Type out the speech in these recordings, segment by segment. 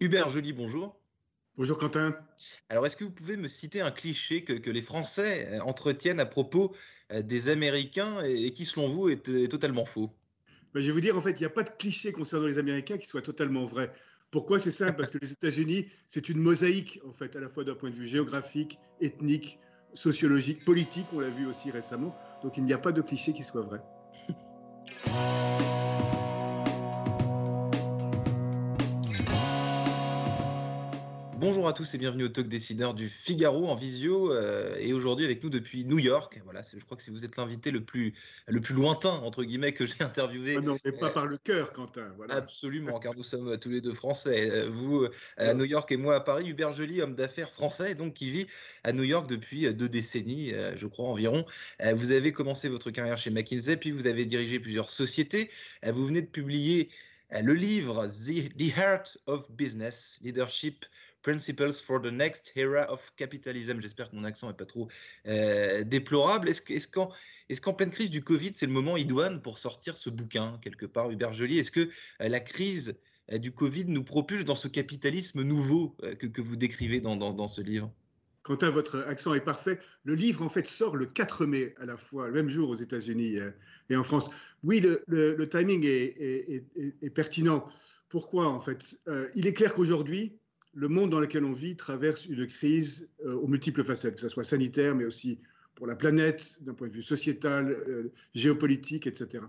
Hubert Joly, bonjour. Bonjour Quentin. Alors, est-ce que vous pouvez me citer un cliché que, que les Français euh, entretiennent à propos euh, des Américains et, et qui, selon vous, est, est totalement faux? Ben, je vais vous dire, en fait, il n'y a pas de cliché concernant les Américains qui soit totalement vrai. Pourquoi? C'est simple, parce que les États-Unis, c'est une mosaïque, en fait, à la fois d'un point de vue géographique, ethnique, sociologique, politique, on l'a vu aussi récemment. Donc, il n'y a pas de cliché qui soit vrai. Bonjour à tous et bienvenue au Talk Décideur du Figaro en visio euh, et aujourd'hui avec nous depuis New York. Voilà, je crois que si vous êtes l'invité le plus, le plus lointain entre guillemets que j'ai interviewé. Ah non, mais pas Euh, par le cœur, Quentin. Voilà. Absolument, car nous sommes tous les deux français. Euh, Vous à New York et moi à Paris. Hubert Joly, homme d'affaires français, donc qui vit à New York depuis deux décennies, je crois environ. Vous avez commencé votre carrière chez McKinsey, puis vous avez dirigé plusieurs sociétés. Vous venez de publier le livre The, The Heart of Business, Leadership Principles for the Next Era of Capitalism. J'espère que mon accent n'est pas trop euh, déplorable. Est-ce que- est-ce qu'en pleine crise du Covid, c'est le moment idoine pour sortir ce bouquin, quelque part, Hubert Joly? Est-ce que euh, la crise euh, du Covid nous propulse dans ce capitalisme nouveau que, vous décrivez dans, ce livre? Quentin, votre accent est parfait. Le livre, en fait, sort le 4 mai à la fois, le même jour aux États-Unis et en France. Oui, le, timing est, est- pertinent. Pourquoi, en fait? Il est clair qu'aujourd'hui, le monde dans lequel on vit traverse une crise euh, aux multiples facettes, que ce soit sanitaire, mais aussi pour la planète, d'un point de vue sociétal, euh, géopolitique, etc.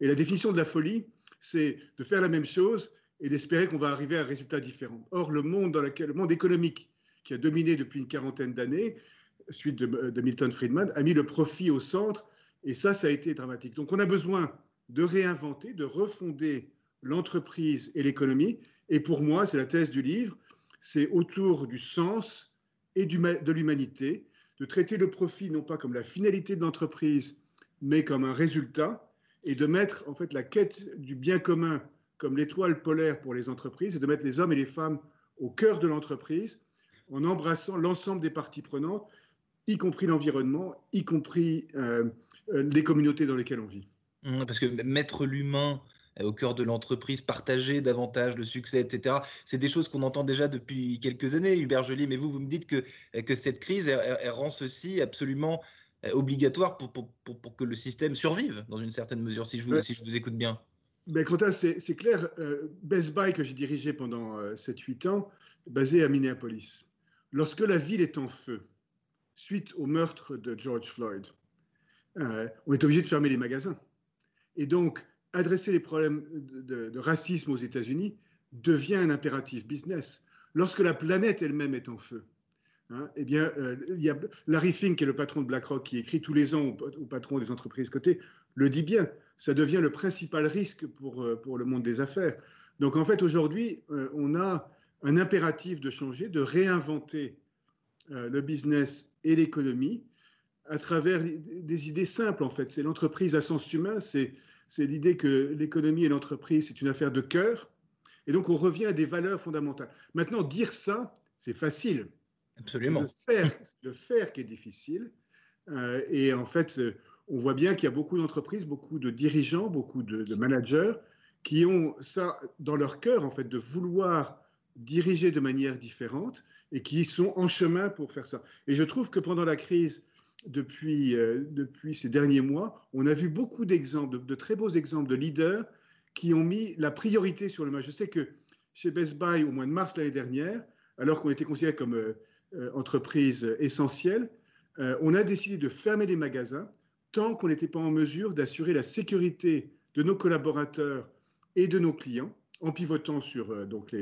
Et la définition de la folie, c'est de faire la même chose et d'espérer qu'on va arriver à un résultat différent. Or, le monde dans lequel, le monde économique qui a dominé depuis une quarantaine d'années, suite de, de Milton Friedman, a mis le profit au centre, et ça, ça a été dramatique. Donc on a besoin de réinventer, de refonder l'entreprise et l'économie, et pour moi, c'est la thèse du livre, c'est autour du sens et de l'humanité, de traiter le profit non pas comme la finalité de l'entreprise, mais comme un résultat, et de mettre en fait la quête du bien commun comme l'étoile polaire pour les entreprises, et de mettre les hommes et les femmes au cœur de l'entreprise, en embrassant l'ensemble des parties prenantes, y compris l'environnement, y compris euh, euh, les communautés dans lesquelles on vit. Mmh, Parce que mettre l'humain au cœur de l'entreprise, partager davantage le succès, etc., c'est des choses qu'on entend déjà depuis quelques années, Hubert Joly, mais vous, vous me dites que, que cette crise, elle, elle rend ceci absolument euh, obligatoire pour, pour, pour, pour, que le système survive, dans une certaine mesure, si je vous, ouais. si je vous écoute bien. Ben, Quentin, c'est clair. Euh, Best Buy, que j'ai dirigé pendant euh, 7-8 ans, basé à Minneapolis. Lorsque la ville est en feu, suite au meurtre de George Floyd, euh, on est obligé de fermer les magasins. Et donc, adresser les problèmes de, racisme aux États-Unis devient un impératif business. Lorsque la planète elle-même est en feu, hein, eh bien, euh, Larry Fink, qui est le patron de BlackRock, qui écrit tous les ans au, au patron des entreprises cotées, le dit bien. Ça devient le principal risque pour, euh, pour le monde des affaires. Donc, en fait, aujourd'hui, euh, on a un impératif de changer, de réinventer le business et l'économie à travers des idées simples, en fait. C'est l'entreprise à sens humain, c'est l'idée que l'économie et l'entreprise, c'est une affaire de cœur. Et donc, on revient à des valeurs fondamentales. Maintenant, dire ça, c'est facile. Absolument. Le faire, le faire qui est difficile. Euh, et en fait, on voit bien qu'il y a beaucoup d'entreprises, beaucoup de dirigeants, beaucoup de, de, managers qui ont ça dans leur cœur, en fait, de vouloir diriger de manière différente et qui sont en chemin pour faire ça. Et je trouve que pendant la crise, depuis, euh, depuis ces derniers mois, on a vu beaucoup d'exemples, de, de, très beaux exemples de leaders qui ont mis la priorité sur le match. Je sais que chez Best Buy, au mois de mars l'année dernière, alors qu'on était considéré comme euh, euh, entreprise essentielle, euh, on a décidé de fermer les magasins tant qu'on n'était pas en mesure d'assurer la sécurité de nos collaborateurs et de nos clients en pivotant sur euh, donc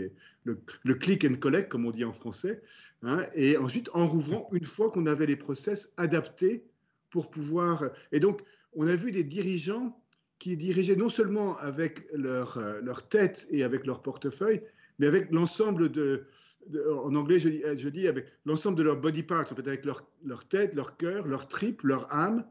le, click and collect, comme on dit en français, hein, et ensuite en rouvrant une fois qu'on avait les process adaptés pour pouvoir. Et donc, on a vu des dirigeants qui dirigeaient non seulement avec leur, euh, leur tête et avec leur portefeuille, mais avec l'ensemble de, en anglais, je dis, je dis avec l'ensemble de leurs body parts, en fait, avec leur, leur tête, leur cœur, leur tripes, leur âme,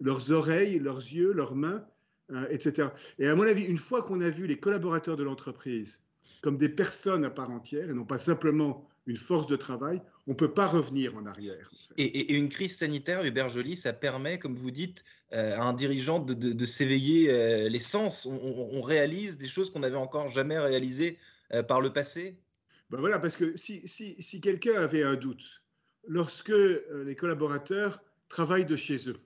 leurs oreilles, leurs yeux, leurs mains, euh, etc. Et à mon avis, une fois qu'on a vu les collaborateurs de l'entreprise comme des personnes à part entière et non pas simplement une force de travail, on ne peut pas revenir en arrière. Et, une crise sanitaire, Hubert Joly, ça permet, comme vous dites, euh, à un dirigeant de, s'éveiller euh, les sens. On, réalise des choses qu'on n'avait encore jamais réalisées euh, par le passé? Ben Voilà, parce que si, si, si quelqu'un avait un doute, lorsque les collaborateurs travaillent de chez eux,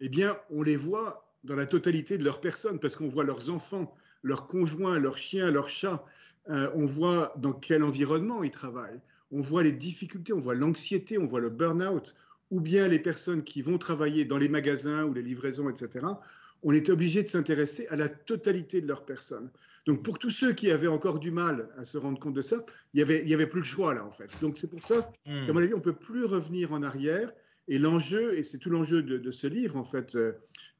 eh bien, on les voit dans la totalité de leur personne, parce qu'on voit leurs enfants, leurs conjoints, leurs chiens, leurs chats, on voit dans quel environnement ils travaillent on voit les difficultés, on voit l'anxiété, on voit le burn-out, ou bien les personnes qui vont travailler dans les magasins ou les livraisons, etc. On est obligé de s'intéresser à la totalité de leur personne. Donc pour tous ceux qui avaient encore du mal à se rendre compte de ça, il n'y avait, y avait plus le choix là en fait. Donc c'est pour ça hmm. qu'à mon avis, on ne peut plus revenir en arrière. Et l'enjeu, et c'est tout l'enjeu de, ce livre en fait, euh,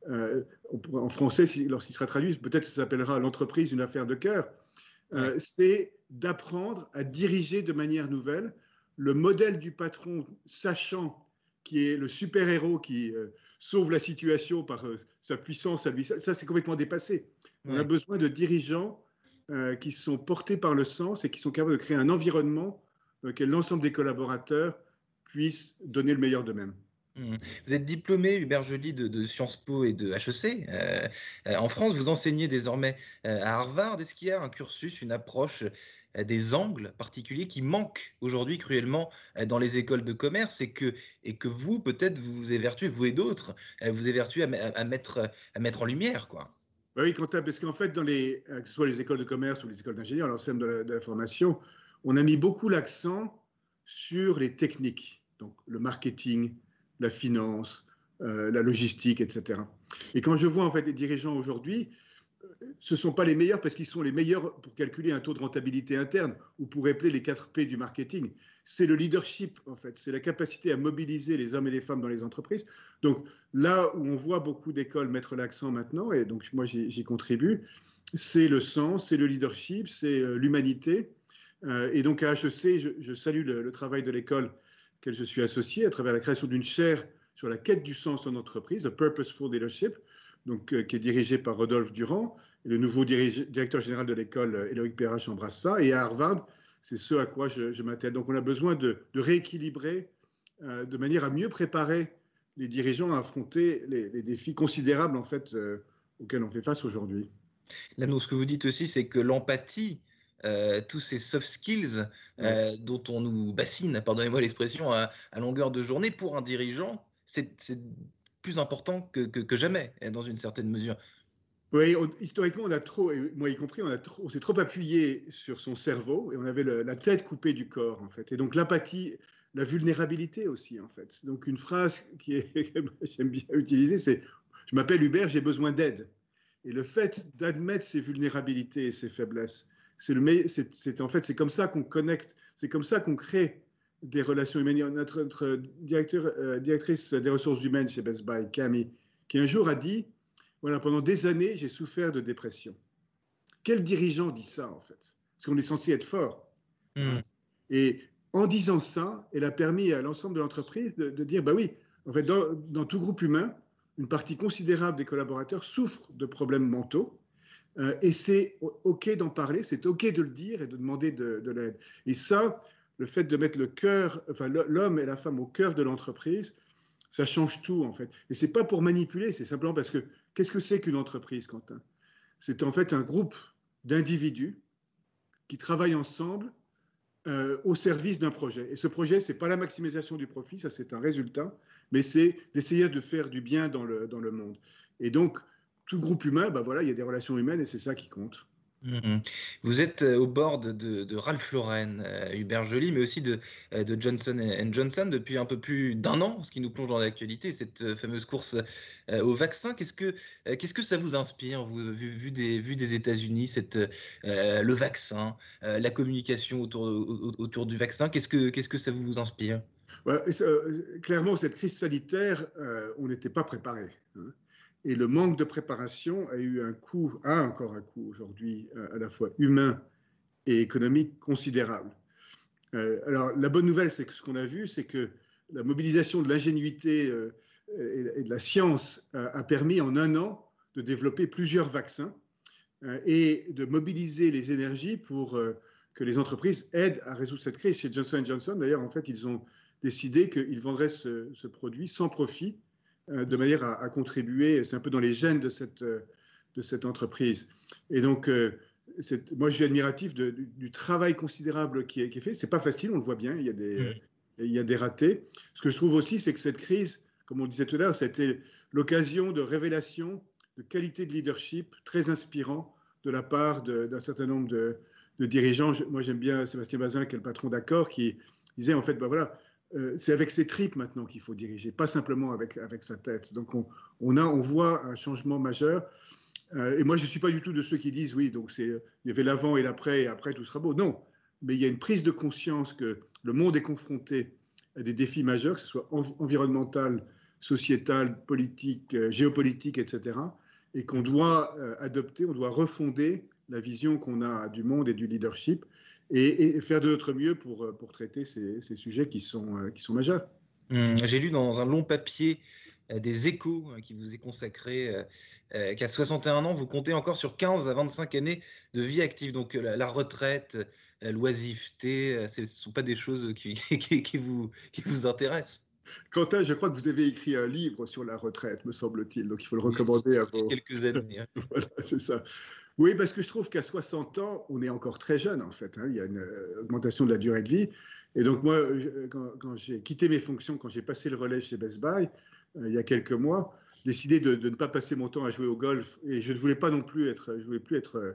euh, en français, lorsqu'il sera traduit, peut-être ça s'appellera L'entreprise, une affaire de cœur, euh, c'est d'apprendre à diriger de manière nouvelle. Le modèle du patron sachant qui est le super-héros qui euh, sauve la situation par sa puissance, à lui, ça, c'est complètement dépassé. On a besoin de dirigeants qui sont portés par le sens et qui sont capables de créer un environnement lequel l'ensemble des collaborateurs puissent donner le meilleur d'eux-mêmes. Mmh. Vous êtes diplômé, Hubert Joly, de, Sciences Po et de HEC. Euh, euh, en France, vous enseignez désormais euh, à Harvard. Est-ce qu'il y a un cursus, une approche, des angles particuliers qui manquent aujourd'hui cruellement dans les écoles de commerce et que, et que vous, peut-être, vous vous évertuez, vous et d'autres, vous évertuez à, à, mettre, à mettre en lumière quoi? Bah oui, Quentin, parce qu'en fait, dans les, que ce soit les écoles de commerce ou les écoles d'ingénieurs, l'ensemble de, de la formation, on a mis beaucoup l'accent sur les techniques, donc le marketing, la finance, euh, la logistique, etc. Et quand je vois en fait les dirigeants aujourd'hui, ce ne sont pas les meilleurs parce qu'ils sont les meilleurs pour calculer un taux de rentabilité interne ou pour épeler les 4 P du marketing. C'est le leadership, en fait. C'est la capacité à mobiliser les hommes et les femmes dans les entreprises. Donc là où on voit beaucoup d'écoles mettre l'accent maintenant, et donc moi j'y contribue, c'est le sens, c'est le leadership, c'est euh, l'humanité. Euh, et donc à HEC, je, salue le travail de l'école auquel je suis associé à travers la création d'une chaire sur la quête du sens en entreprise, le Purposeful Leadership, donc, euh, qui est dirigé par Rodolphe Durand. Le nouveau directeur général de l'école, euh, Éloïc Perrache, embrasse ça. Et à Harvard, c'est ce à quoi je, je m'attelle. Donc on a besoin de, rééquilibrer de manière à mieux préparer les dirigeants à affronter les, défis considérables en fait, auxquels on fait face aujourd'hui. Là, ce que vous dites aussi, c'est que l'empathie euh, tous ces soft skills euh, dont on nous bassine, pardonnez-moi l'expression, à, longueur de journée, pour un dirigeant, c'est plus important que, jamais, dans une certaine mesure. Oui, historiquement, on a trop, moi y compris, on, on s'est trop appuyé sur son cerveau et on avait la tête coupée du corps, en fait. Et donc l'empathie, la vulnérabilité aussi, en fait. Donc une phrase qui est, j'aime bien utiliser, c'est Je m'appelle Hubert, j'ai besoin d'aide. Et le fait d'admettre ses vulnérabilités et ses faiblesses, c'est en fait c'est comme ça qu'on connecte, c'est comme ça qu'on crée des relations humaines. Notre, notre directeur, euh, directrice des ressources humaines chez Best Buy, Camille, qui un jour a dit voilà pendant des années j'ai souffert de dépression. Quel dirigeant dit ça en fait? Parce qu'on est censé être fort. Hmm. Et en disant ça, elle a permis à l'ensemble de l'entreprise de, dire bah oui, en fait dans, dans tout groupe humain, une partie considérable des collaborateurs souffrent de problèmes mentaux euh, et c'est OK d'en parler, c'est OK de le dire et de demander de, l'aide. Et ça, le fait de mettre l'homme et la femme au cœur de l'entreprise, ça change tout en fait. Et c'est pas pour manipuler, c'est simplement parce que qu'est-ce que c'est qu'une entreprise, Quentin? C'est en fait un groupe d'individus qui travaillent ensemble euh, au service d'un projet. Et ce projet, c'est pas la maximisation du profit, ça c'est un résultat, mais c'est d'essayer de faire du bien dans le, dans le monde. Et donc, tout groupe humain, bah voilà, il y a des relations humaines et c'est ça qui compte. Mhm. Vous êtes euh, au bord de, Ralph Lauren, euh, Hubert Joly, mais aussi de, euh, de Johnson Johnson depuis un peu plus d'un an, ce qui nous plonge dans l'actualité, cette fameuse course au vaccin. Qu'est-ce que, qu'est-ce que ça vous inspire, vous, vu, des, vu des États-Unis, cette, le vaccin, la communication autour, autour du vaccin? Qu'est-ce que, qu'est-ce que ça vous inspire? Clairement, cette crise sanitaire, on n'était pas préparé. Hein. Et le manque de préparation a eu un coût, a encore un coût aujourd'hui, euh, à la fois humain et économiques considérables. Euh, alors, la bonne nouvelle, c'est que ce qu'on a vu, c'est que la mobilisation de l'ingénuité euh, et, de la science a permis en un an de développer plusieurs vaccins et de mobiliser les énergies pour que les entreprises aident à résoudre cette crise. Chez Johnson Johnson, d'ailleurs, en fait, ils ont décidé qu'ils vendraient ce, produit sans profit, de manière à, à contribuer, c'est un peu dans les gènes de cette, de cette entreprise. Et donc, moi, je suis admiratif du, travail considérable qui est, fait. C'est pas facile, on le voit bien. Il y a des, il y a des ratés. Ce que je trouve aussi, c'est que cette crise, comme on disait tout à l'heure, c'était l'occasion de révélation, de qualité de leadership très inspirant de la part d'un certain nombre de, dirigeants. moi, j'aime bien Sébastien Bazin, qui est le patron d'Accord, qui disait en fait, ben voilà, euh, c'est avec ses tripes maintenant qu'il faut diriger, pas simplement avec, avec sa tête. Donc, on, on, a, on voit un changement majeur. Euh, et moi, je ne suis pas du tout de ceux qui disent oui, donc il y avait l'avant et l'après, et après tout sera beau. Non, mais il y a une prise de conscience que le monde est confronté à des défis majeurs, que ce soit environnemental, sociétal, politique, euh, géopolitique, etc. Et qu'on doit adopter, on doit refonder la vision qu'on a du monde et du leadership et, faire de notre mieux pour, pour traiter ces, sujets qui sont, qui sont majeurs. Mmh, j'ai lu dans un long papier euh, des échos qui vous est consacré, euh, euh, qu'à 61 ans, vous comptez encore sur 15 à 25 années de vie active. Donc la, retraite, l'oisiveté, ce ne sont pas des choses qui, qui, vous, qui vous intéressent. Quentin, je crois que vous avez écrit un livre sur la retraite, me semble-t-il, donc il faut le recommander à vos... quelques années. Hein. voilà, c'est ça. Oui, parce que je trouve qu'à 60 ans, on est encore très jeune, en fait. Hein. Il y a une augmentation de la durée de vie. Et donc, moi, quand, quand j'ai quitté mes fonctions, quand j'ai passé le relais chez Best Buy, euh, il y a quelques mois, décidé de, ne pas passer mon temps à jouer au golf et je ne voulais pas non plus être, je voulais plus être euh,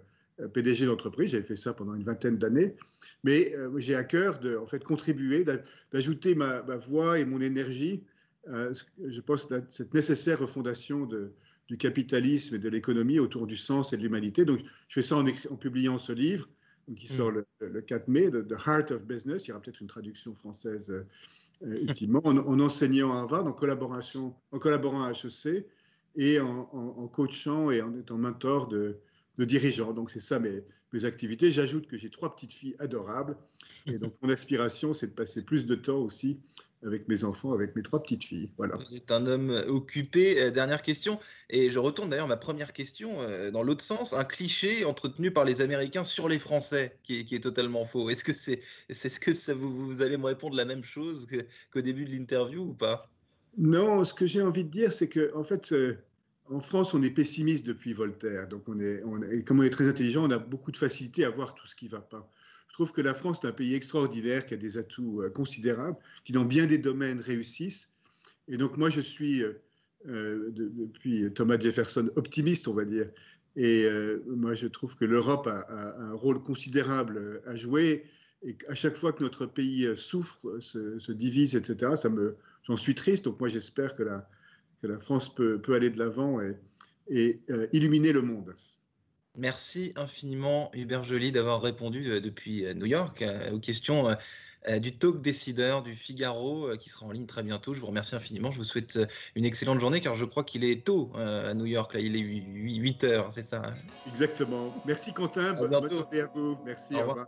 PDG d'entreprise. J'avais fait ça pendant une vingtaine d'années, mais euh, j'ai à cœur de en fait contribuer, d'ajouter ma, voix et mon énergie. je pense à cette nécessaire refondation de, du capitalisme et de l'économie autour du sens et de l'humanité. Donc, je fais ça en, en publiant ce livre qui sort mmh. le, le, 4 mai, The Heart of Business. Il y aura peut-être une traduction française effectivement, en, enseignant à Harvard, en, collaboration, en collaborant à HEC et en, coachant et en étant mentor de, dirigeants. Donc, c'est ça mes, mes activités. J'ajoute que j'ai trois petites filles adorables. Et donc, mon aspiration, c'est de passer plus de temps aussi avec mes enfants, avec mes trois petites filles. Voilà. Vous êtes un homme occupé. Euh, dernière question, et je retourne d'ailleurs ma première question euh, dans l'autre sens. Un cliché entretenu par les Américains sur les Français qui est, totalement faux. Est-ce que c'est, c'est ce que ça vous, vous, allez me répondre la même chose qu'au début de l'interview ou pas? Non, ce que j'ai envie de dire, c'est que en fait. Euh, en France, on est pessimiste depuis Voltaire. Donc, on est, on comme on est très intelligent, on a beaucoup de facilité à voir tout ce qui ne va pas. Je trouve que la France est un pays extraordinaire qui a des atouts euh, considérables, qui dans bien des domaines réussissent. Et donc moi, je suis, euh, euh, depuis Thomas Jefferson, optimiste, on va dire. Et moi, je trouve que l'Europe a, un rôle considérable à jouer. Et à chaque fois que notre pays souffre, se, divise, etc., j'en suis triste. Donc moi, j'espère que la, que la France peut, peut aller de l'avant et, et illuminer le monde. Merci infiniment Hubert Joly d'avoir répondu euh, depuis euh, New York euh, aux questions du talk décideur du Figaro qui sera en ligne très bientôt. Je vous remercie infiniment. Je vous souhaite une excellente journée car je crois qu'il est tôt à New York. Là, il est 8, heures, c'est ça hein? Exactement. Merci Quentin. Bonne journée à vous. Merci. Au revoir.